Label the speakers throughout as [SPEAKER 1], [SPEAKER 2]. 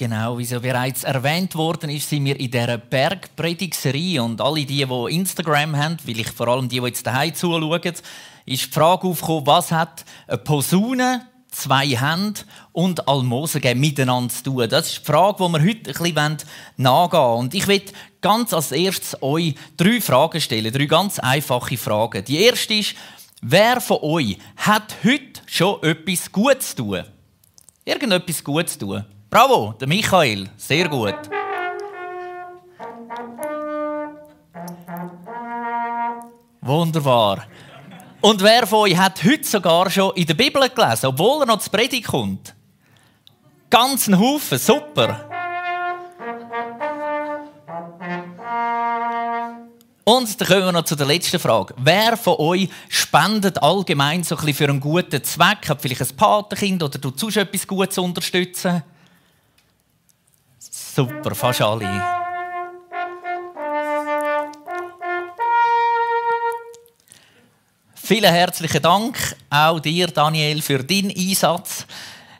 [SPEAKER 1] Genau, wie so bereits erwähnt worden ist, sind wir in dieser Bergpredigserie und alle die, die Instagram haben, weil ich vor allem die, die jetzt daheim zuschauen, ist die Frage aufgekommen, was hat eine Posaune, zwei Hände und Almosen miteinander zu tun? Das ist die Frage, die wir heute ein bisschen nachgehen wollen. Und ich will ganz als erstes euch drei Fragen stellen, drei ganz einfache Fragen. Die erste ist, wer von euch hat heute schon etwas Gutes zu tun? Irgendetwas Gutes zu tun? Bravo, der Michael, sehr gut. Wunderbar. Und wer von euch hat heute sogar schon in der Bibel gelesen, obwohl er noch zur Predigt kommt? Ganz ein Haufen, super. Und dann kommen wir noch zu der letzten Frage. Wer von euch spendet allgemein so ein bisschen für einen guten Zweck? Hat vielleicht ein Patenkind oder du sonst etwas Gutes unterstützen? Super, fast alle. Vielen herzlichen Dank auch dir, Daniel, für deinen Einsatz.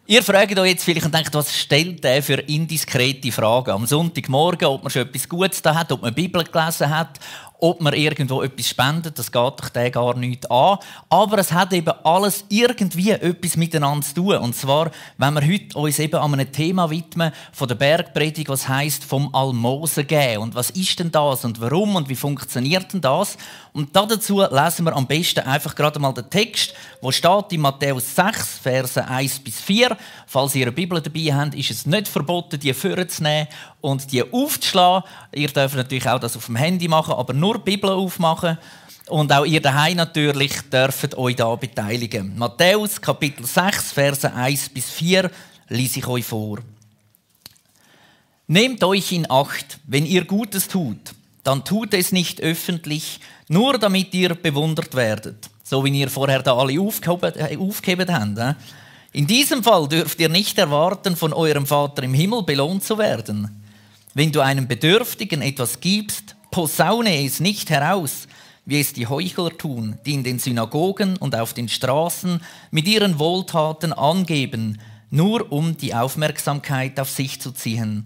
[SPEAKER 1] Ihr fragt euch jetzt vielleicht und denkt, was stellt der für indiskrete Fragen am Sonntagmorgen, ob man schon etwas Gutes da hat, ob man Bibel gelesen hat, ob man irgendwo etwas spendet, das geht doch den gar nicht an. Aber es hat eben alles irgendwie etwas miteinander zu tun. Und zwar, wenn wir heute uns eben an einem Thema widmen von der Bergpredigt, was heißt vom Almosen geben. Und was ist denn das und warum und wie funktioniert denn das? Und dazu lesen wir am besten einfach gerade mal den Text, wo steht in Matthäus 6, Verse 1 bis 4. Falls ihr eine Bibel dabei habt, ist es nicht verboten, die vorzunehmen und die aufzuschlagen. Ihr dürft natürlich auch das auf dem Handy machen, aber nur Bibel aufmachen. Und auch ihr daheim natürlich dürft euch da beteiligen. Matthäus Kapitel 6, Verse 1 bis 4 lese ich euch vor. Nehmt euch in Acht, wenn ihr Gutes tut, dann tut es nicht öffentlich, nur damit ihr bewundert werdet. So wie ihr vorher da alle aufgehoben, äh, habt. In diesem Fall dürft ihr nicht erwarten, von eurem Vater im Himmel belohnt zu werden. Wenn du einem Bedürftigen etwas gibst, posaune es nicht heraus, wie es die Heuchler tun, die in den Synagogen und auf den Straßen mit ihren Wohltaten angeben, nur um die Aufmerksamkeit auf sich zu ziehen.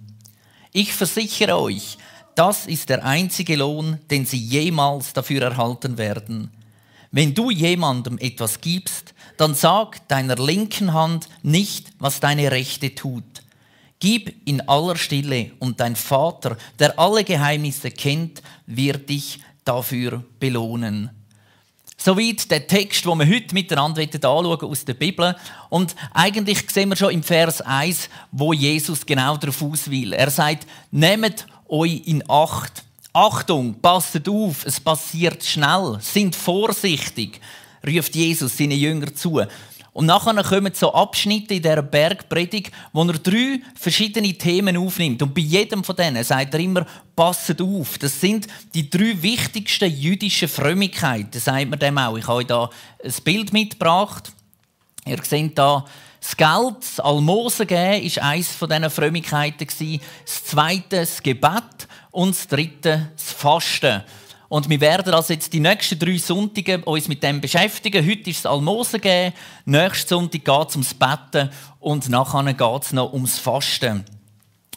[SPEAKER 1] Ich versichere euch, das ist der einzige Lohn, den sie jemals dafür erhalten werden. Wenn du jemandem etwas gibst, dann sag deiner linken Hand nicht, was deine rechte tut Gib in aller Stille und dein Vater, der alle Geheimnisse kennt, wird dich dafür belohnen. Soweit der Text, den wir heute miteinander anschauen aus der Bibel. Und eigentlich sehen wir schon im Vers 1, wo Jesus genau darauf will. Er sagt, nehmt euch in Acht. Achtung, passet auf, es passiert schnell, sind vorsichtig, ruft Jesus seine Jünger zu. Und nachher kommen so Abschnitte in dieser Bergpredigt, wo er drei verschiedene Themen aufnimmt. Und bei jedem von denen sagt er immer, passet auf. Das sind die drei wichtigsten jüdischen Frömmigkeiten, sagt man dem auch. Ich habe euch da ein Bild mitgebracht. Ihr seht da, das Geld, das Almosen geben, war eines von diesen Frömmigkeiten. Das zweite, das Gebet. Und das dritte, das Fasten. Und wir werden also jetzt die nächsten drei Sonntage uns mit dem beschäftigen. Heute ist es Almosen geben, nächsten Sonntag geht es ums Betten und nachher geht es noch ums Fasten.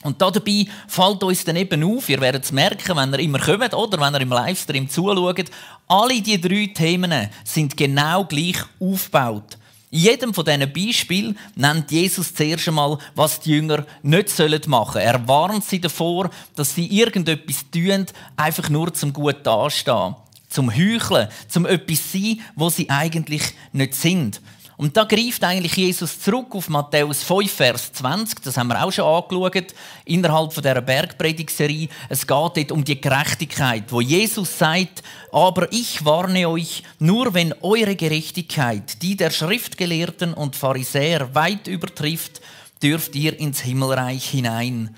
[SPEAKER 1] Und dabei fällt uns dann eben auf, ihr werdet es merken, wenn ihr immer kommt oder wenn ihr im Livestream zuschaut, alle diese drei Themen sind genau gleich aufgebaut. In jedem von diesen Beispielen nennt Jesus zuerst einmal, was die Jünger nicht machen sollen. Er warnt sie davor, dass sie irgendetwas tun, einfach nur zum gut dastehen, zum Heucheln, zum etwas sein, wo sie eigentlich nicht sind. Und da greift eigentlich Jesus zurück auf Matthäus 5, Vers 20. Das haben wir auch schon angeschaut innerhalb von dieser Bergpredigserie. Es geht dort um die Gerechtigkeit, wo Jesus sagt, aber ich warne euch, nur wenn eure Gerechtigkeit die der Schriftgelehrten und Pharisäer weit übertrifft, dürft ihr ins Himmelreich hinein.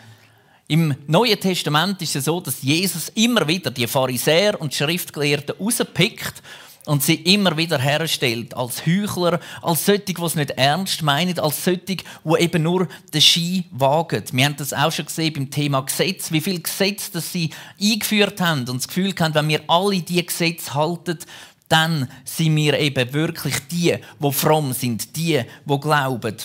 [SPEAKER 1] Im Neuen Testament ist es so, dass Jesus immer wieder die Pharisäer und Schriftgelehrten rauspickt und sie immer wieder herstellt als Heuchler, als solche, die es nicht ernst meinen, als solche, die eben nur den Ski wagen. Wir haben das auch schon gesehen beim Thema Gesetz, wie viele Gesetze das sie eingeführt haben und das Gefühl haben, wenn wir alle diese Gesetze halten, dann sind wir eben wirklich die, die fromm sind, die, die glauben.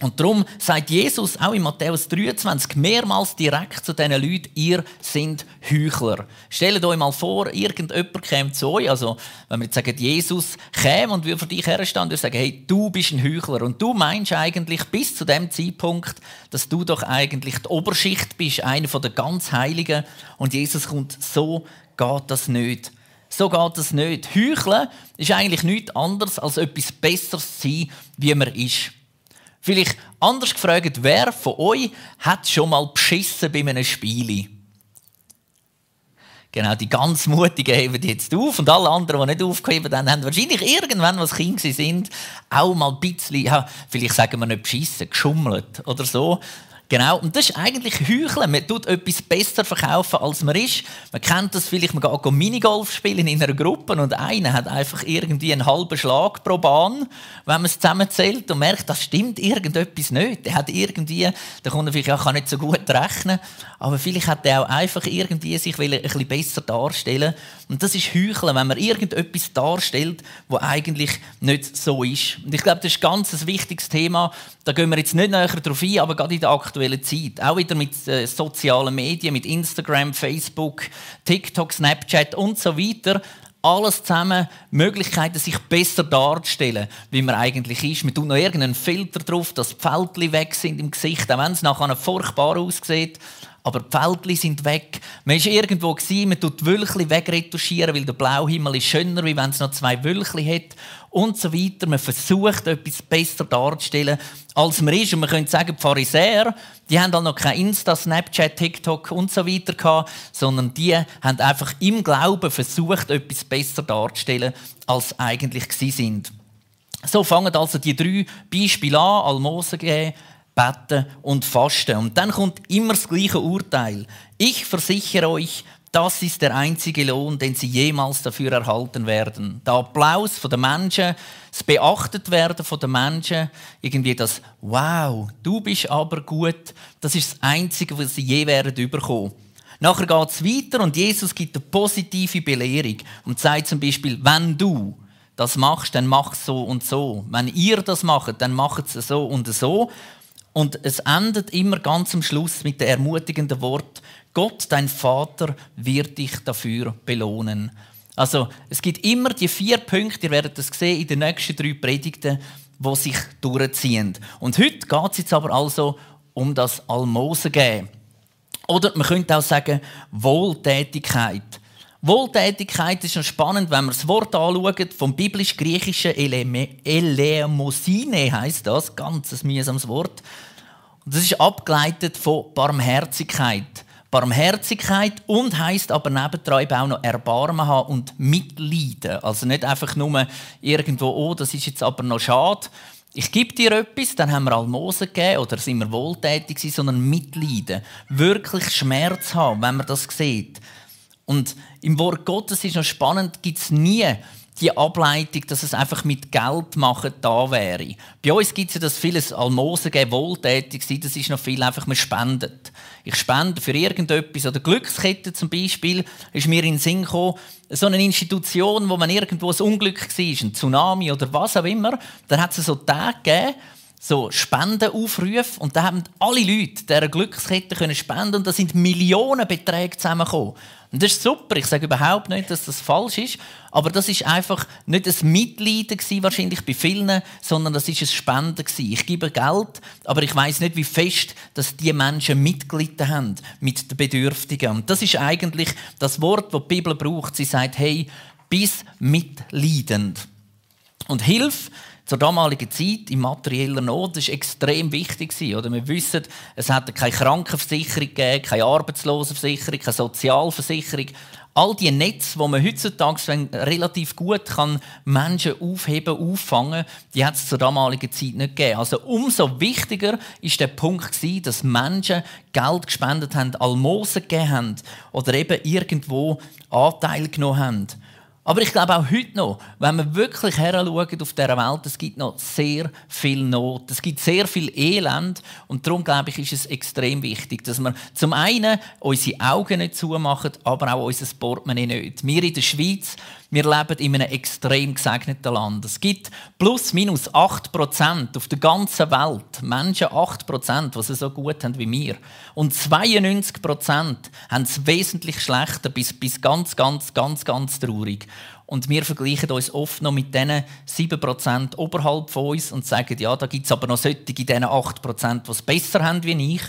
[SPEAKER 1] Und darum sagt Jesus auch in Matthäus 23 mehrmals direkt zu diesen Leuten, ihr seid Heuchler. Stellt euch mal vor, irgendjemand käme zu euch, also wenn wir jetzt sagen, Jesus käme und würde für dich herstehen würde sagen, hey, du bist ein Heuchler. Und du meinst eigentlich bis zu dem Zeitpunkt, dass du doch eigentlich die Oberschicht bist, einer der ganz Heiligen. Und Jesus kommt, so geht das nicht. So geht das nicht. Heucheln ist eigentlich nichts anderes, als etwas Besseres zu sein, wie man ist. Vielleicht anders gefragt, wer von euch hat schon mal beschissen bei einem Spiel? Genau, die ganz Mutigen heben jetzt auf und alle anderen, die nicht aufgehoben haben, haben wahrscheinlich irgendwann, was Kinder sind, auch mal ein bisschen, ja, vielleicht sagen wir nicht beschissen, geschummelt oder so. Genau, und das ist eigentlich Heucheln. Man tut etwas besser verkaufen, als man ist. Man kennt das vielleicht, man geht Minigolf spielen in einer Gruppe und einer hat einfach irgendwie einen halben Schlag pro Bahn, wenn man es zusammenzählt und merkt, das stimmt irgendetwas nicht. Der hat irgendwie, der Kunde vielleicht auch nicht so gut rechnen, aber vielleicht hat er auch einfach irgendwie sich ein bisschen besser darstellen Und das ist Heucheln, wenn man irgendetwas darstellt, was eigentlich nicht so ist. Und ich glaube, das ist ganz ein wichtiges Thema. Da gehen wir jetzt nicht näher darauf ein, aber gerade in der aktuellen aktuellen Zeit. Auch wieder mit äh, sozialen Medien, mit Instagram, Facebook, TikTok, Snapchat und so weiter. Alles zusammen Möglichkeiten, sich besser darzustellen, wie man eigentlich ist. Man tut noch irgendeinen Filter drauf, dass die Fältchen weg sind im Gesicht, auch wenn es nachher furchtbar aussieht aber die Fältchen sind weg. Man war irgendwo, man tut die Wölkchen wegretuschieren, weil der Blauhimmel ist schöner, wie wenn es noch zwei Wölkchen hat und so weiter. Man versucht, etwas besser darzustellen, als man ist. Und man könnte sagen, die Pharisäer, die haben dann noch kein Insta, Snapchat, TikTok und so weiter gehabt, sondern die haben einfach im Glauben versucht, etwas besser darzustellen, als eigentlich sie sind. So fangen also die drei Beispiele an, Almosen geben, beten und fasten. Und dann kommt immer das gleiche Urteil. Ich versichere euch, das ist der einzige Lohn, den sie jemals dafür erhalten werden. Der Applaus von den Menschen, das beachtet werden von den Menschen, irgendwie das Wow, du bist aber gut, das ist das Einzige, was sie je werden überkommen. Nachher geht es weiter und Jesus gibt eine positive Belehrung und sagt zum Beispiel, wenn du das machst, dann mach so und so. Wenn ihr das macht, dann macht es so und so. Und es endet immer ganz am Schluss mit dem ermutigenden Wort, Gott, dein Vater, wird dich dafür belohnen. Also es gibt immer die vier Punkte, ihr werdet das sehen in den nächsten drei Predigten, die sich durchziehen. Und heute geht es jetzt aber also um das Almosen geben. Oder man könnte auch sagen Wohltätigkeit. Wohltätigkeit ist noch spannend, wenn man das Wort anschaut, vom biblisch-griechischen Eleemosine heißt das, ganz ein mühsames Wort. Und das ist abgeleitet von Barmherzigkeit. Barmherzigkeit und heißt aber nebendran auch noch Erbarmen haben und Mitleiden. Also nicht einfach nur irgendwo, oh, das ist jetzt aber noch schade. Ich gebe dir etwas, dann haben wir Almosen gegeben oder sind wir wohltätig gewesen, sondern Mitleiden. Wirklich Schmerz haben, wenn man das sieht. Und im Wort Gottes ist noch spannend, gibt es nie die Ableitung, dass es einfach mit Geld machen da wäre. Bei uns gibt es ja das vieles Almosen geben, wohltätig sein, das ist noch viel einfach, man spendet. Ich spende für irgendetwas oder Glückskette zum Beispiel, ist mir in den Sinn gekommen, so eine Institution, wo man irgendwo ein Unglück war, ein Tsunami oder was auch immer, da hat es so Tage gegeben, so Spendenaufrufe und da haben alle Leute dieser Glückskette können spenden und da sind Millionenbeträge zusammengekommen. Und das ist super. Ich sage überhaupt nicht, dass das falsch ist. Aber das ist einfach nicht ein Mitleiden gewesen, wahrscheinlich bei vielen, sondern das ist ein Spenden gewesen. Ich gebe Geld, aber ich weiß nicht, wie fest, dass die Menschen mitgelitten haben mit den Bedürftigen. Und das ist eigentlich das Wort, das die Bibel braucht. Sie sagt, hey, bis mitleidend. Und Hilfe zur damaligen Zeit in materieller Not ist extrem wichtig oder wir wissen es hat keine Krankenversicherung gegeben, keine Arbeitslosenversicherung keine Sozialversicherung all die Netze, wo man heutzutage relativ gut kann Menschen aufheben, auffangen, die hat es zur damaligen Zeit nicht gegeben. Also umso wichtiger ist der Punkt gewesen, dass Menschen Geld gespendet haben, Almosen gegeben haben oder eben irgendwo Anteil genommen haben. Aber ich glaube auch heute noch, wenn wir wirklich heranschauen auf dieser Welt, es gibt noch sehr viel Not, es gibt sehr viel Elend und darum glaube ich, ist es extrem wichtig, dass wir zum einen unsere Augen nicht zumachen, aber auch unser Portemonnaie nicht. Wir in der Schweiz, wir leben in einem extrem gesegneten Land. Es gibt plus minus 8% auf der ganzen Welt, Menschen 8%, die es so gut haben wie wir. Und 92% haben es wesentlich schlechter, bis, bis ganz, ganz, ganz, ganz traurig. Und wir vergleichen uns oft noch mit diesen 7% oberhalb von uns und sagen, ja, da gibt es aber noch solche in diesen 8%, die es besser haben wie ich,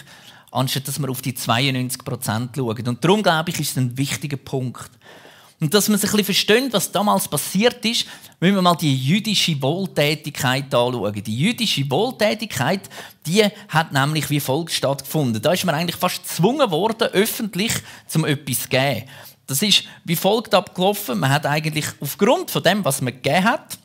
[SPEAKER 1] anstatt dass wir auf die 92% schauen. Und darum, glaube ich, ist es ein wichtiger Punkt. Und dass man sich ein bisschen versteht, was damals passiert ist, wenn wir mal die jüdische Wohltätigkeit anschauen. Die jüdische Wohltätigkeit, die hat nämlich wie folgt stattgefunden. Da ist man eigentlich fast gezwungen worden, öffentlich zum etwas zu geben. Das ist wie folgt abgelaufen. Man hat eigentlich aufgrund von dem, was man gegeben hat,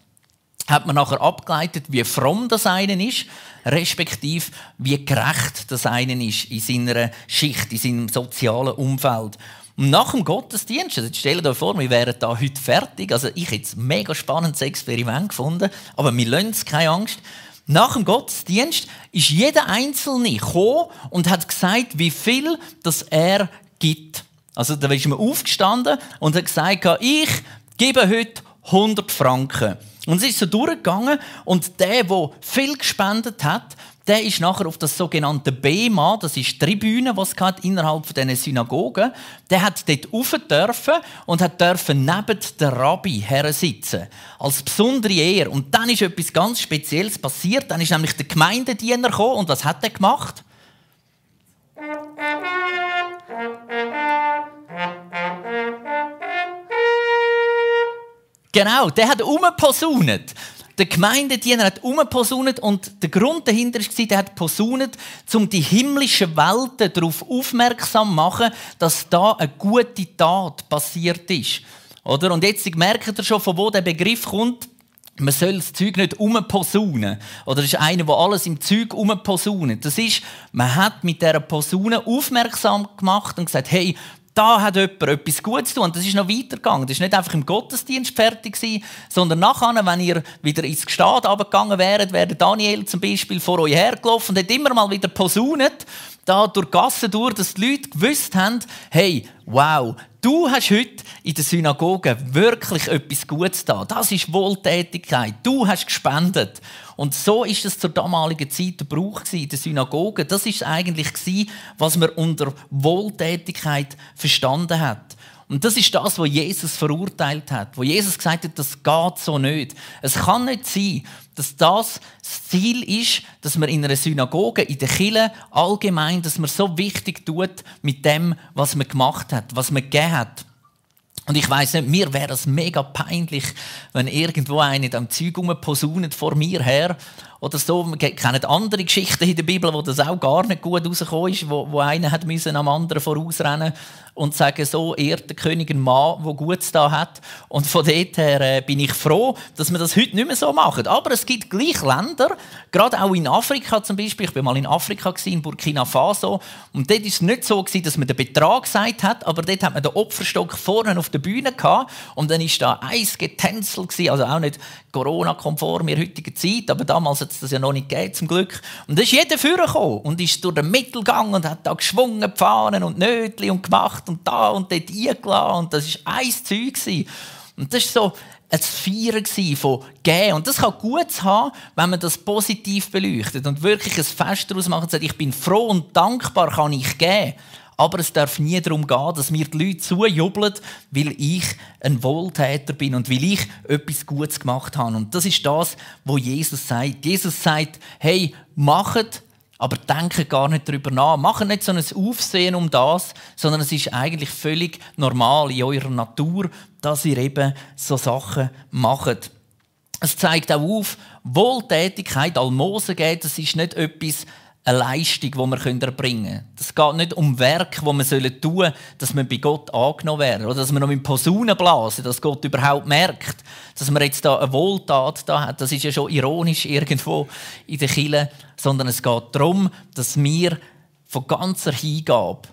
[SPEAKER 1] hat man nachher abgeleitet, wie fromm das eine ist, respektive wie gerecht das eine ist in seiner Schicht, in seinem sozialen Umfeld. Und nach dem Gottesdienst, also stellt euch vor, wir wären da heute fertig. Also ich hätte ein mega spannendes Experiment gefunden, aber wir lassen es, keine Angst. Nach dem Gottesdienst ist jeder Einzelne gekommen und hat gesagt, wie viel das er gibt. Also da ist man aufgestanden und hat gesagt, ich gebe heute 100 Franken. Und es ist so durchgegangen und der, der viel gespendet hat, der ist nachher auf das sogenannte Bema, das ist die Tribüne, was es innerhalb von diesen Synagogen, der hat dort rauf dürfen und hat dürfen neben der Rabbi sitzen als besondere Ehre. Und dann ist etwas ganz Spezielles passiert. Dann ist nämlich der Gemeindediener gekommen und was hat er gemacht? Genau, der hat umgeposaunet. Der Gemeindediener hat umgeposaunet und der Grund dahinter war, der hat posaunet, um die himmlischen Welten darauf aufmerksam zu machen, dass da eine gute Tat passiert ist. Oder? Und jetzt merkt ihr schon, von wo der Begriff kommt. Man soll das Zeug nicht umposaunen. Oder das ist einer, der alles im Zeug umposaunet. Das ist, man hat mit dieser Posaune aufmerksam gemacht und gesagt, hey, da hat jemand etwas Gutes zu tun. Und das ist noch weitergegangen. Das war nicht einfach im Gottesdienst fertig, sondern nachher, wenn ihr wieder ins Gestad runtergegangen wäret, wäre Daniel zum Beispiel vor euch hergelaufen und hat immer mal wieder posaunet, da durch die Gassen durch, dass die Leute gewusst haben, hey, wow, du hast heute in der Synagoge wirklich etwas Gutes da. Das ist Wohltätigkeit. Du hast gespendet. Und so ist es zur damaligen Zeit der Brauch in der Synagoge. Das ist eigentlich was man unter Wohltätigkeit verstanden hat. Und das ist das, was Jesus verurteilt hat, wo Jesus gesagt hat, das geht so nicht. Es kann nicht sein, dass das das Ziel ist, dass man in einer Synagoge, in der Kirche allgemein, dass man so wichtig tut mit dem, was man gemacht hat, was man gegeben hat. Und ich weiß nicht, mir wäre es mega peinlich, wenn irgendwo einer am Zeug posaunet vor mir her oder so. Wir kennen andere Geschichten in der Bibel, wo das auch gar nicht gut rausgekommen ist, wo, wo einer hat müssen am anderen vorausrennen und sagen, so ehrt der König einen Mann, der Gutes da hat. Und von dort her äh, bin ich froh, dass wir das heute nicht mehr so machen. Aber es gibt gleich Länder, gerade auch in Afrika zum Beispiel. Ich war mal in Afrika, in Burkina Faso. Und dort war es nicht so, dass man den Betrag gesagt hat, aber dort hat man den Opferstock vorne auf der Bühne gehabt. Und dann war da eins Getänzel, also auch nicht Corona-konform in der heutigen Zeit, aber damals hat es das ja noch nicht gegeben, zum Glück. Und da ist jeder vorgekommen und ist durch den Mittelgang und hat da geschwungen, Fahnen und Nötli und gemacht und da und dort eingeladen und das war ein Zeug. Und das war so ein Feiern von Gehen. Und das kann gut haben, wenn man das positiv beleuchtet und wirklich ein Fest daraus macht und sagt, ich bin froh und dankbar, kann ich gehen. Aber es darf nie darum gehen, dass mir die Leute zujubeln, weil ich ein Wohltäter bin und weil ich etwas Gutes gemacht habe. Und das ist das, was Jesus sagt. Jesus sagt, hey, macht, aber denkt gar nicht darüber nach. Macht nicht so ein Aufsehen um das, sondern es ist eigentlich völlig normal in eurer Natur, dass ihr eben so Sachen macht. Es zeigt auch auf, Wohltätigkeit, Almosen geben, das ist nicht etwas, eine Leistung, die wir erbringen können. Es geht nicht um Werk, die wir tun sollen, dass wir bei Gott angenommen werden. Oder dass wir noch mit Posaunen blasen, dass Gott überhaupt merkt, dass man jetzt da eine Wohltat da hat. Das ist ja schon ironisch irgendwo in der Kirche. Sondern es geht darum, dass wir von ganzer Hingabe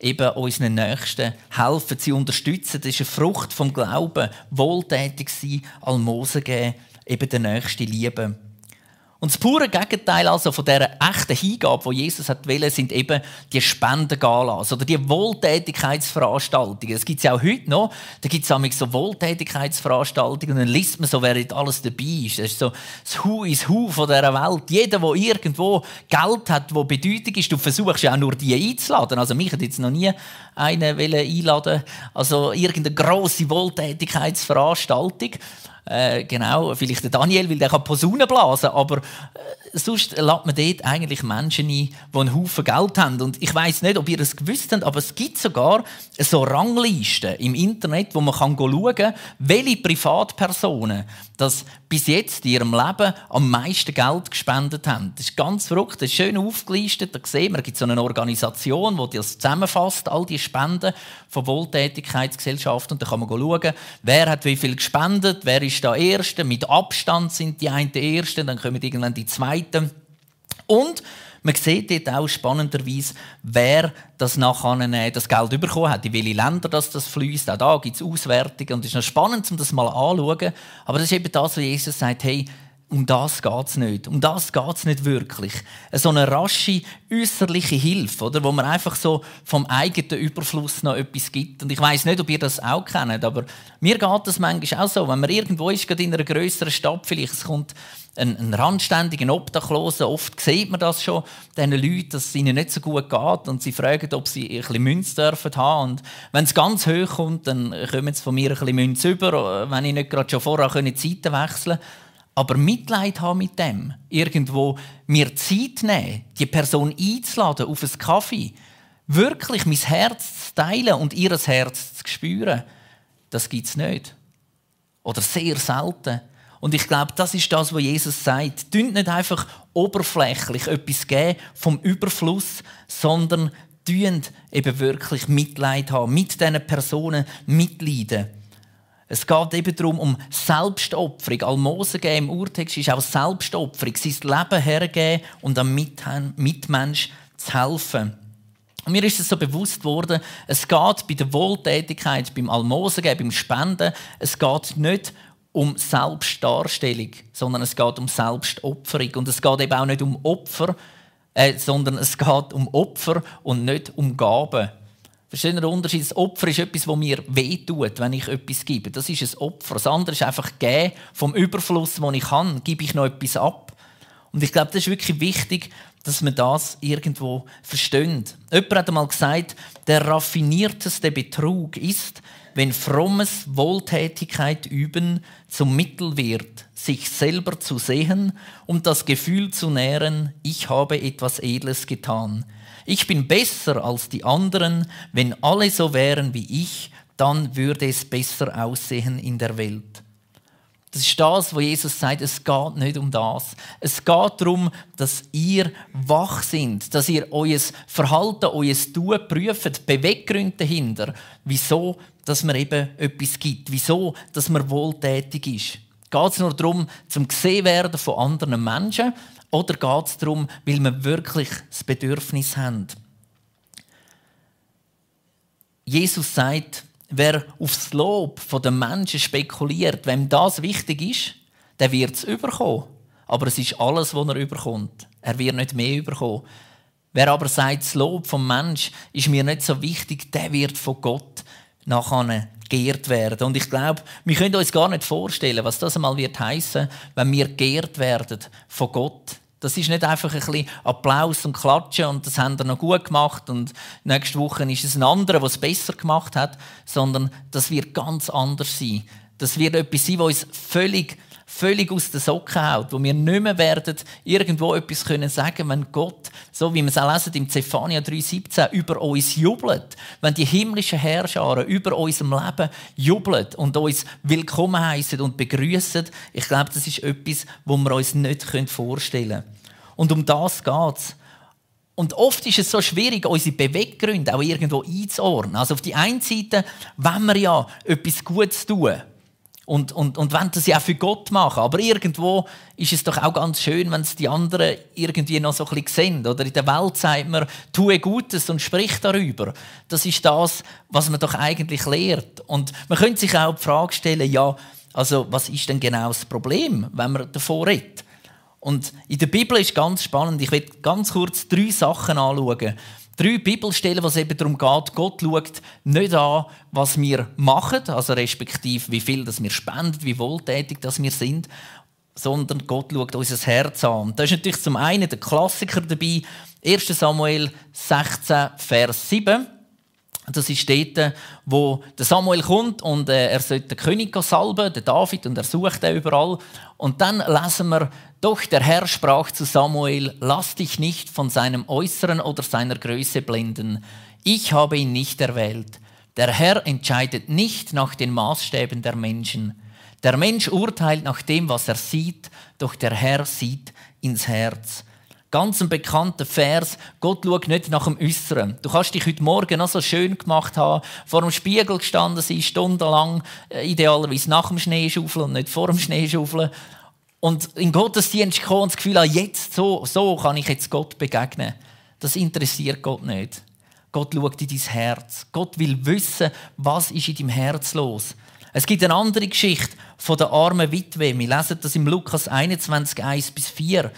[SPEAKER 1] eben unseren Nächsten helfen, sie unterstützen. Das ist eine Frucht vom Glauben. Wohltätig sein, Almosen geben, eben den Nächsten lieben. Und das pure Gegenteil also von dieser echten Hingabe, die Jesus hat wollen, sind eben die Spendengalas oder die Wohltätigkeitsveranstaltungen. Das gibt es ja auch heute noch. Da gibt es so Wohltätigkeitsveranstaltungen und dann liest man so, wer jetzt alles dabei ist. Das ist so das Hu ist Hu von dieser Welt. Jeder, der irgendwo Geld hat, wo Bedeutung ist, du versuchst ja auch nur die einzuladen. Also mich hat jetzt noch nie einen einladen Also irgendeine grosse Wohltätigkeitsveranstaltung. Äh, genau, vielleicht der Daniel, weil der kann Posaunen blasen, aber äh, sonst lädt man dort eigentlich Menschen ein, die einen Haufen Geld haben. Und ich weiß nicht, ob ihr es gewusst habt, aber es gibt sogar so Ranglisten im Internet, wo man kann schauen kann, welche Privatpersonen das bis jetzt in ihrem Leben am meisten Geld gespendet haben. Das ist ganz verrückt, das ist schön aufgelistet. Da sehen wir, es gibt so eine Organisation, die das zusammenfasst, all die Spenden von Wohltätigkeitsgesellschaften. Und da kann man schauen, wer hat wie viel gespendet, wer ist da Erste. Mit Abstand sind die einen die Ersten, dann kommen irgendwann die Zweiten. Und man sieht dort auch spannenderweise, wer das nachher äh, das Geld bekommen hat, in welche Länder das, das fließt. Auch da gibt es Auswertungen und es ist noch spannend, um das mal anzuschauen. Aber das ist eben das, was Jesus sagt, hey, um das geht es nicht. Um das geht es nicht wirklich. So eine rasche äußerliche Hilfe, oder? wo man einfach so vom eigenen Überfluss noch etwas gibt. Und ich weiß nicht, ob ihr das auch kennt, aber mir geht das manchmal auch so. Wenn man irgendwo ist, gerade in einer größeren Stadt, vielleicht es kommt ein, ein randständiger Obdachloser, oft sieht man das schon, diesen Leuten, dass es ihnen nicht so gut geht und sie fragen, ob sie ein bisschen Münze dürfen haben. Und wenn es ganz hoch kommt, dann kommen sie von mir ein bisschen Münze über, wenn ich nicht gerade schon vorher Zeiten wechseln können aber Mitleid haben mit dem, irgendwo mir Zeit nehmen, die Person einzuladen auf einen Kaffee, wirklich mein Herz zu teilen und ihr Herz zu spüren, das gibt es nicht. Oder sehr selten. Und ich glaube, das ist das, was Jesus sagt. Dünnt nicht einfach oberflächlich etwas geben vom Überfluss, sondern dünnt eben wirklich Mitleid haben, mit diesen Personen mitleiden. Es geht eben darum, um Selbstopferung. Almosen geben im Urtext ist auch Selbstopferung. Sein Leben hergeben und einem Mitmensch zu helfen. Und mir ist es so bewusst worden, es geht bei der Wohltätigkeit, beim Almosen geben, beim Spenden, es geht nicht um Selbstdarstellung, sondern es geht um Selbstopferung. Und es geht eben auch nicht um Opfer, äh, sondern es geht um Opfer und nicht um Gaben. Verstehen Sie Unterschied? Das Opfer ist etwas, das mir wehtut, wenn ich etwas gebe. Das ist ein Opfer. Das andere ist einfach geben vom Überfluss, den ich kann, gebe ich noch etwas ab. Und ich glaube, das ist wirklich wichtig, dass man das irgendwo versteht. Jemand hat einmal gesagt, der raffinierteste Betrug ist, wenn frommes Wohltätigkeit üben zum Mittel wird, sich selber zu sehen und das Gefühl zu nähren, ich habe etwas Edles getan. Ich bin besser als die anderen. Wenn alle so wären wie ich, dann würde es besser aussehen in der Welt. Das ist das, wo Jesus sagt, es geht nicht um das. Es geht darum, dass ihr wach sind, dass ihr euer Verhalten, euer Tun prüft, Beweggründe dahinter, wieso dass man eben etwas gibt, wieso dass man wohltätig ist. Geht es nur darum, zum gesehen werden von anderen Menschen oder geht es darum, weil wir wirklich das Bedürfnis haben? Jesus sagt, wer aufs Lob der Menschen spekuliert, wem das wichtig ist, der wird es überkommen. Aber es ist alles, was er überkommt. Er wird nicht mehr überkommen. Wer aber sagt, das Lob vom Mensch ist mir nicht so wichtig, der wird von Gott nachher geehrt werden. Und ich glaube, wir können uns gar nicht vorstellen, was das einmal wird heißen, wenn wir geehrt werden von Gott. Das ist nicht einfach ein bisschen Applaus und Klatschen und das haben wir noch gut gemacht und nächste Woche ist es ein anderer, der es besser gemacht hat, sondern das wird ganz anders sein. Das wird etwas sein, was uns völlig völlig aus den Socken haut, wo wir nicht mehr werden irgendwo etwas können sagen, wenn Gott, so wie wir es auch lesen im Zephania 3,17, über uns jubelt, wenn die himmlischen Herrscher über unserem Leben jubelt und uns willkommen heißen und begrüßen. Ich glaube, das ist etwas, wo wir uns nicht vorstellen können. Und um das geht es. Und oft ist es so schwierig, unsere Beweggründe auch irgendwo einzuordnen. Also auf die einen Seite wenn wir ja etwas Gutes tun und, und, und wollen das ja auch für Gott machen. Aber irgendwo ist es doch auch ganz schön, wenn es die anderen irgendwie noch so ein bisschen sehen. Oder in der Welt sagt man, tue Gutes und sprich darüber. Das ist das, was man doch eigentlich lehrt. Und man könnte sich auch die Frage stellen, ja, also was ist denn genau das Problem, wenn man davor redet? Und in der Bibel ist ganz spannend. Ich werde ganz kurz drei Sachen anschauen. Drei Bibelstellen, wo es eben darum geht, Gott schaut nicht an, was wir machen, also respektive wie viel das wir spenden, wie wohltätig das wir sind, sondern Gott schaut unser Herz an. Und da ist natürlich zum einen der Klassiker dabei, 1. Samuel 16, Vers 7. Das ist dort, wo der Samuel kommt und äh, er sollte den König salben, den David, und er sucht ihn überall. Und dann lesen wir, doch der Herr sprach zu Samuel, lass dich nicht von seinem Äußeren oder seiner Größe blenden. Ich habe ihn nicht erwählt. Der Herr entscheidet nicht nach den Maßstäben der Menschen. Der Mensch urteilt nach dem, was er sieht, doch der Herr sieht ins Herz. Ganz ein bekannter Vers. Gott schaut nicht nach dem Äußeren. Du kannst dich heute Morgen noch so schön gemacht haben, vor dem Spiegel gestanden sein, stundenlang, äh, idealerweise nach dem Schneeschaufeln und nicht vor dem Schneeschaufeln. Und in Gottesdienst kommen und das Gefühl haben, jetzt, so, so kann ich jetzt Gott begegnen. Das interessiert Gott nicht. Gott schaut in dein Herz. Gott will wissen, was ist in deinem Herz los. Es gibt eine andere Geschichte von der armen Witwe. Wir lesen das im Lukas 21, 1 bis 4.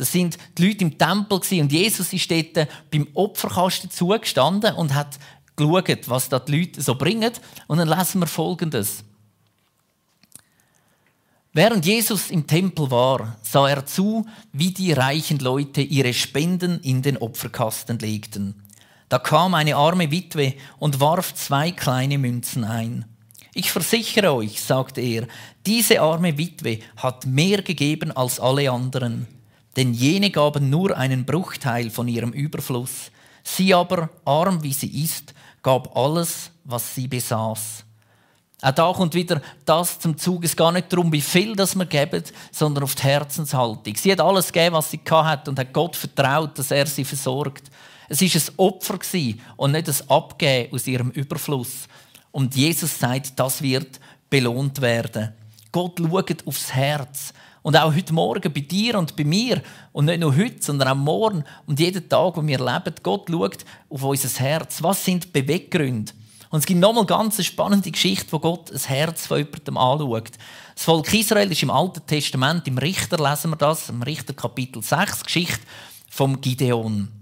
[SPEAKER 1] Das sind die Leute im Tempel und Jesus ist dort beim Opferkasten zugestanden und hat geschaut, was da die Leute so bringen. Und dann lesen wir Folgendes. Während Jesus im Tempel war, sah er zu, wie die reichen Leute ihre Spenden in den Opferkasten legten. Da kam eine arme Witwe und warf zwei kleine Münzen ein. Ich versichere euch, sagte er, diese arme Witwe hat mehr gegeben als alle anderen denn jene gaben nur einen Bruchteil von ihrem Überfluss. Sie aber, arm wie sie ist, gab alles, was sie besaß. Auch da kommt wieder das zum Zug. Es geht nicht darum, wie viel das wir geben, sondern auf die Herzenshaltung. Sie hat alles gegeben, was sie hat und hat Gott vertraut, dass er sie versorgt. Es ist ein Opfer und nicht ein Abgeben aus ihrem Überfluss. Und Jesus sagt, das wird belohnt werden. Gott schaut aufs Herz. Und auch heute Morgen bei dir und bei mir. Und nicht nur heute, sondern auch morgen und jeden Tag, wo wir leben. Gott schaut auf unser Herz. Was sind Beweggründe? Und es gibt nochmal ganz eine spannende Geschichte, wo Gott das Herz von jemandem anschaut. Das Volk Israel ist im Alten Testament, im Richter lesen wir das, im Richter Kapitel 6, Geschichte vom Gideon.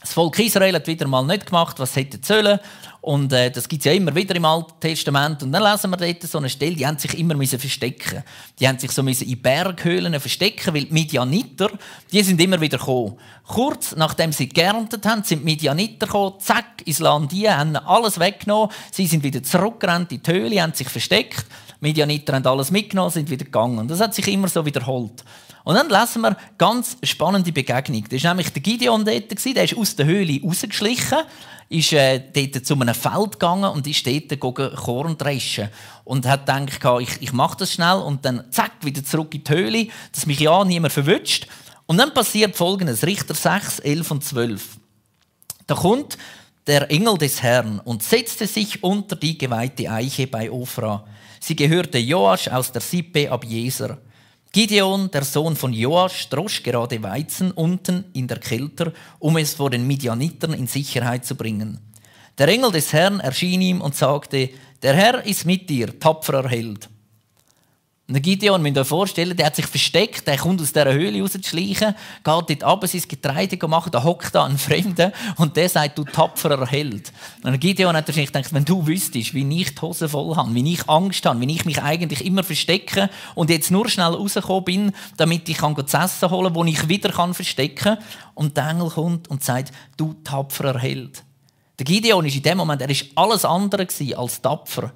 [SPEAKER 1] Das Volk Israel hat wieder mal nicht gemacht, was sie sollen. Und äh, das gibt es ja immer wieder im Alten Testament. Und dann lesen wir dort so eine Stelle, die haben sich immer müssen verstecken Die haben sich so müssen in Berghöhlen verstecken, weil die Midianiter, die sind immer wieder gekommen. Kurz nachdem sie geerntet haben, sind die Midianiter gekommen, zack, ins Land hier, haben alles weggenommen. Sie sind wieder zurückgerannt in die Höhle, haben sich versteckt. Die Midianiter haben alles mitgenommen, sind wieder gegangen. Und das hat sich immer so wiederholt. Und dann lesen wir ganz spannende Begegnung. Das war nämlich der Gideon dort, der ist aus der Höhle rausgeschlichen, ist äh, dort zu einem Feld gegangen und ist dort Korn dreschen. Und hat gedacht, ich, ich mache das schnell und dann zack, wieder zurück in die Höhle, dass mich ja niemand verwünscht. Und dann passiert folgendes, Richter 6, 11 und 12. Da kommt der Engel des Herrn und setzte sich unter die geweihte Eiche bei Ofra. Sie gehörte Joasch aus der Sippe ab Jeser. Gideon, der Sohn von Joasch, drosch gerade Weizen unten in der Kelter, um es vor den Midianitern in Sicherheit zu bringen. Der Engel des Herrn erschien ihm und sagte, der Herr ist mit dir, tapferer Held. Der Gideon, müsst ihr euch vorstellen, der hat sich versteckt, der kommt aus dieser Höhle rauszuschleichen, geht dort runter, sein Getreide machen, da hockt da ein Fremder und der sagt, du tapferer Held. Und der Gideon hat wahrscheinlich gedacht, wenn du wüsstest, wie ich die Hose voll habe, wie ich Angst habe, wie ich mich eigentlich immer verstecke und jetzt nur schnell rausgekommen bin, damit ich kann zu essen holen wo ich wieder kann verstecken kann. Und der Engel kommt und sagt, du tapferer Held. Der Gideon ist in dem Moment, er ist alles andere als tapfer.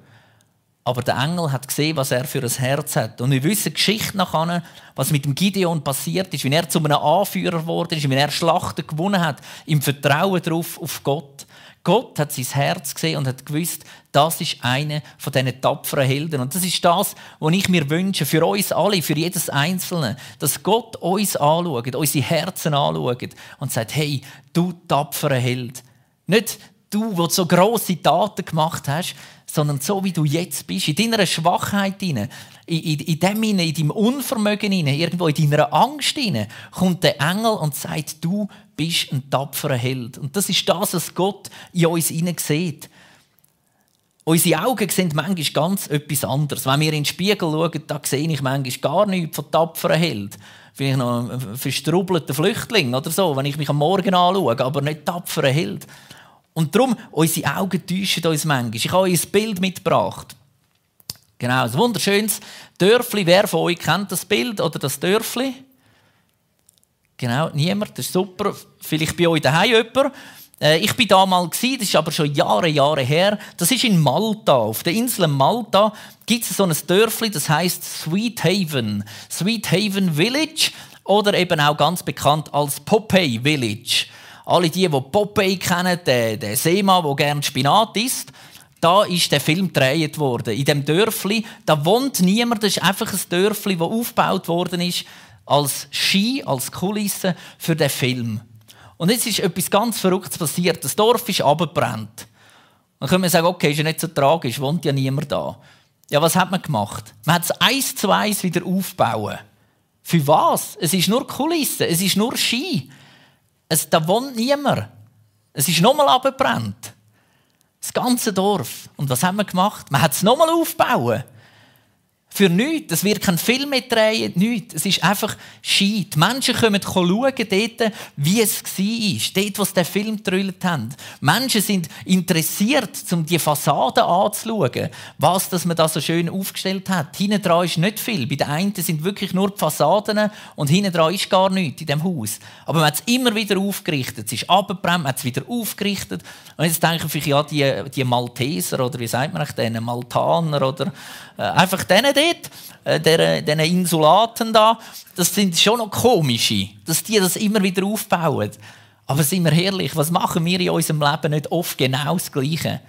[SPEAKER 1] Aber der Engel hat gesehen, was er für ein Herz hat. Und wir wissen Geschichte nachher, was mit dem Gideon passiert ist, wie er zu einem Anführer geworden ist, wie er Schlachten gewonnen hat, im Vertrauen darauf auf Gott. Gott hat sein Herz gesehen und hat gewusst, das ist eine von diesen tapferen Helden. Und das ist das, was ich mir wünsche, für uns alle, für jedes Einzelne, dass Gott uns anschaut, unsere Herzen anschaut und sagt, hey, du tapferer Held. Nicht du, der so grosse Taten gemacht hast, sondern so wie du jetzt bist, in deiner Schwachheit in, in, dem in deinem Unvermögen irgendwo in deiner Angst kommt der Engel und sagt, du bist ein tapferer Held. Und das ist das, was Gott in uns sieht. Unsere Augen sehen manchmal ganz etwas anderes. Wenn wir in den Spiegel schauen, da sehe ich manchmal gar nichts von tapferen Held. vielleicht noch ein verstrubelter Flüchtling oder so, wenn ich mich am Morgen anschaue, aber nicht tapferer Held. Und darum, unsere Augen täuschen uns manchmal. Ich habe euch ein Bild mitgebracht. Genau, ein wunderschönes Dörfli. Wer von euch kennt das Bild oder das Dörfli? Genau, niemand, das ist super. Vielleicht bei euch daheim jemand. Äh, ich war da mal, das ist aber schon Jahre, Jahre her. Das ist in Malta. Auf der Insel Malta gibt es so ein Dörfli, das heißt Sweet Haven. Sweet Haven Village oder eben auch ganz bekannt als Popeye Village. Alle die, die Popeye kennen, der, der Seemann, der gerne Spinat isst, da ist der Film gedreht worden. In dem Dörfli, da wohnt niemand. Das ist einfach ein Dörfli, das aufgebaut worden ist als Ski, als Kulisse für den Film. Und jetzt ist etwas ganz Verrücktes passiert. Das Dorf ist abgebrannt. Dann können wir sagen, okay, ist ja nicht so tragisch, wohnt ja niemand da. Ja, was hat man gemacht? Man hat es eins zu eins wieder aufbauen. Für was? Es ist nur Kulisse, es ist nur Ski. Es, da wohnt niemand. Es ist nochmal abgebrannt. Das ganze Dorf. Und was haben wir gemacht? Man hat es nochmal aufbauen. Für nichts. Es wird kein Film mehr drehen, nichts. Es ist einfach. Die Menschen kommen schauen dort, wie es war. Dort, wo sie den Film getrüllt haben. Menschen sind interessiert, um die Fassade anzuschauen. Was das man da so schön aufgestellt hat. Hinten dran ist nicht viel. Bei den einen sind wirklich nur die Fassaden und hinten dran ist gar nichts in dem Haus. Aber man hat es immer wieder aufgerichtet. Es ist abgebrannt, man hat es wieder aufgerichtet. Und jetzt denken vielleicht, ja, die, die Malteser oder wie sagt man denen, Maltaner oder äh, einfach denen dort, äh, diesen Insulaten da, das sind schon noch komische, dass die das immer wieder aufbauen. Aber sind wir herrlich, was machen wir in unserem Leben nicht oft genau das Gleiche?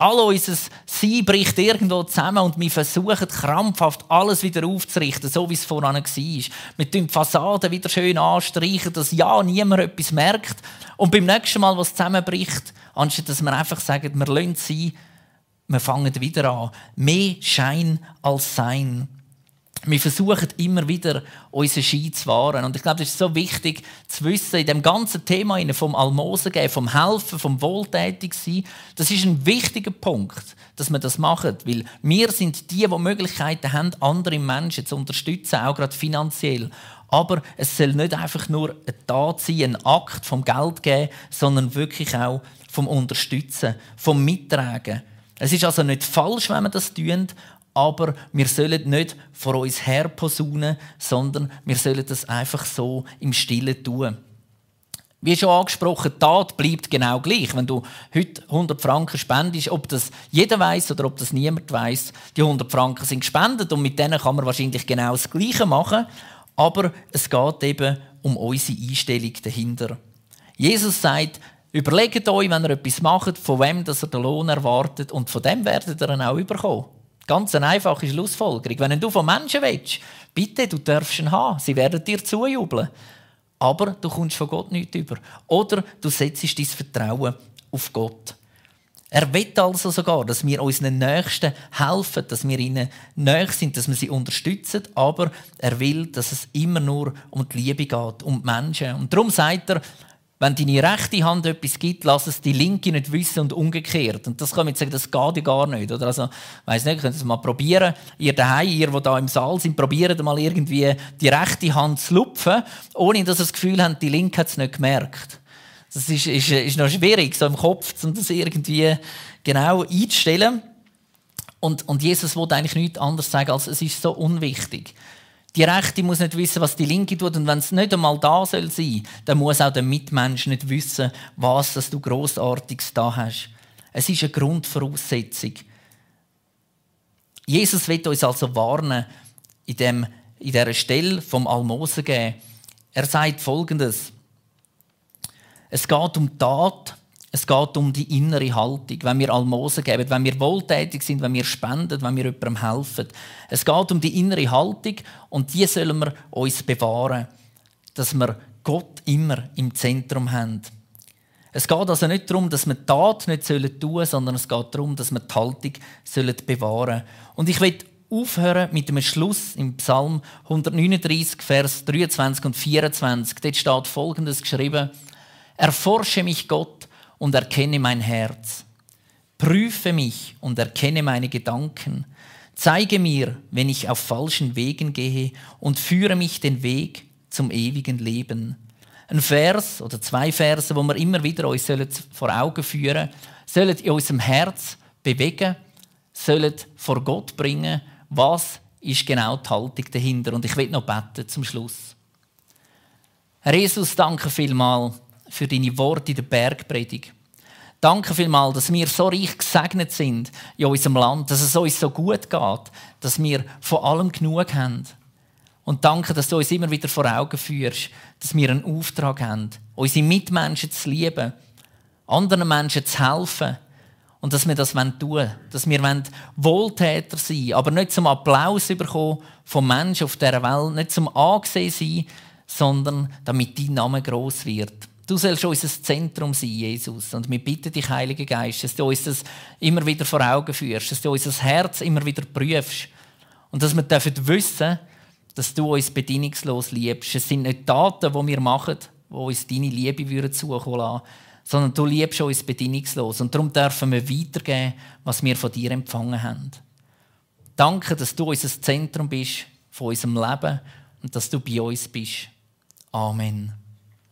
[SPEAKER 1] All unser Sein bricht irgendwo zusammen und wir versuchen krampfhaft alles wieder aufzurichten, so wie es voran war. Wir tun die Fassaden wieder schön anstreichen, dass ja niemand etwas merkt. Und beim nächsten Mal, was zusammenbricht, anstatt dass wir einfach sagen, wir lassen es sein, wir fangen wieder an. Mehr Schein als Sein. Wir versuchen immer wieder, unseren Schein zu wahren. Und ich glaube, es ist so wichtig zu wissen, in dem ganzen Thema vom Almosen geben, vom Helfen, vom Wohltätigsein, das ist ein wichtiger Punkt, dass wir das machen. Weil wir sind die, die Möglichkeiten haben, andere Menschen zu unterstützen, auch gerade finanziell. Aber es soll nicht einfach nur eine Tat sein, ein Akt vom Geld geben, sondern wirklich auch vom Unterstützen, vom Mittragen. Es ist also nicht falsch, wenn wir das tun, aber wir sollen nicht vor uns her posaunen, sondern wir sollen das einfach so im Stillen tun. Wie schon angesprochen, die Tat bleibt genau gleich. Wenn du heute 100 Franken spendest, ob das jeder weiß oder ob das niemand weiß, die 100 Franken sind gespendet und mit denen kann man wahrscheinlich genau das Gleiche machen. Aber es geht eben um unsere Einstellung dahinter. Jesus sagt, Überlegt euch, wenn ihr etwas macht, von wem dass ihr den Lohn erwartet und von dem werdet ihr ihn auch überkommen. Ganz eine einfache Schlussfolgerung. Wenn du von Menschen willst, bitte, du darfst ihn haben. Sie werden dir zujubeln. Aber du kommst von Gott nichts über. Oder du setzt dein Vertrauen auf Gott. Er will also sogar, dass wir unseren Nächsten helfen, dass wir ihnen näher sind, dass wir sie unterstützen. Aber er will, dass es immer nur um die Liebe geht, um die Menschen. Und darum sagt er, wenn deine rechte Hand etwas gibt, lass es die linke nicht wissen und umgekehrt. Und das kann man jetzt sagen, das geht ja gar nicht. Oder? Also, weiss nicht, könnt ihr es mal probieren. Ihr daheim, ihr, die da im Saal sind, probiert mal irgendwie die rechte Hand zu lupfen, ohne dass ihr das Gefühl habt, die linke hat es nicht gemerkt. Das ist, ist, ist noch schwierig, so im Kopf, um das irgendwie genau einzustellen. Und, und Jesus wollte eigentlich nichts anderes sagen, als es ist so unwichtig. Die Rechte muss nicht wissen, was die Linke tut. Und wenn es nicht einmal da soll sein, dann muss auch der Mitmensch nicht wissen, was das du Grossartiges da hast. Es ist eine Grundvoraussetzung. Jesus wird uns also warnen in, dem, in dieser Stelle vom Almosen geben. Er sagt Folgendes. Es geht um Tat es geht um die innere Haltung, wenn wir Almosen geben, wenn wir wohltätig sind, wenn wir spenden, wenn wir jemandem helfen. Es geht um die innere Haltung und die sollen wir uns bewahren, dass wir Gott immer im Zentrum haben. Es geht also nicht darum, dass wir die Tat nicht tun sollen, sondern es geht darum, dass wir die Haltung sollen bewahren Und ich will aufhören mit dem Schluss im Psalm 139, Vers 23 und 24. Dort steht Folgendes geschrieben: Erforsche mich, Gott, und erkenne mein Herz. Prüfe mich und erkenne meine Gedanken. Zeige mir, wenn ich auf falschen Wegen gehe und führe mich den Weg, zum ewigen Leben. Ein Vers oder zwei Verse, wo wir immer wieder uns vor Augen führen sollen, sollen in unserem Herz bewegen, sollen vor Gott bringen, was ist genau die Haltung dahinter. Und ich will noch beten zum Schluss. Herr Jesus, danke vielmals für deine Worte in der Bergpredigt. Danke vielmals, dass wir so reich gesegnet sind in unserem Land, dass es uns so gut geht, dass wir von allem genug haben. Und danke, dass du uns immer wieder vor Augen führst, dass wir einen Auftrag haben, unsere Mitmenschen zu lieben, anderen Menschen zu helfen und dass wir das tun wollen. Dass wir Wohltäter sein wollen, aber nicht zum Applaus bekommen von Menschen auf dieser Welt, nicht zum Angesehen sein, sondern damit dein Name groß wird. Du sollst unser Zentrum sein, Jesus. Und wir bitten dich, Heiliger Geist, dass du uns das immer wieder vor Augen führst, dass du unser Herz immer wieder prüfst und dass wir dürfen wissen, dass du uns bedingungslos liebst. Es sind nicht Taten, die wir machen, die uns deine Liebe zukommen lassen, sondern du liebst uns bedingungslos. Und darum dürfen wir weitergeben, was wir von dir empfangen haben. Danke, dass du unser Zentrum bist von unserem Leben und dass du bei uns bist. Amen.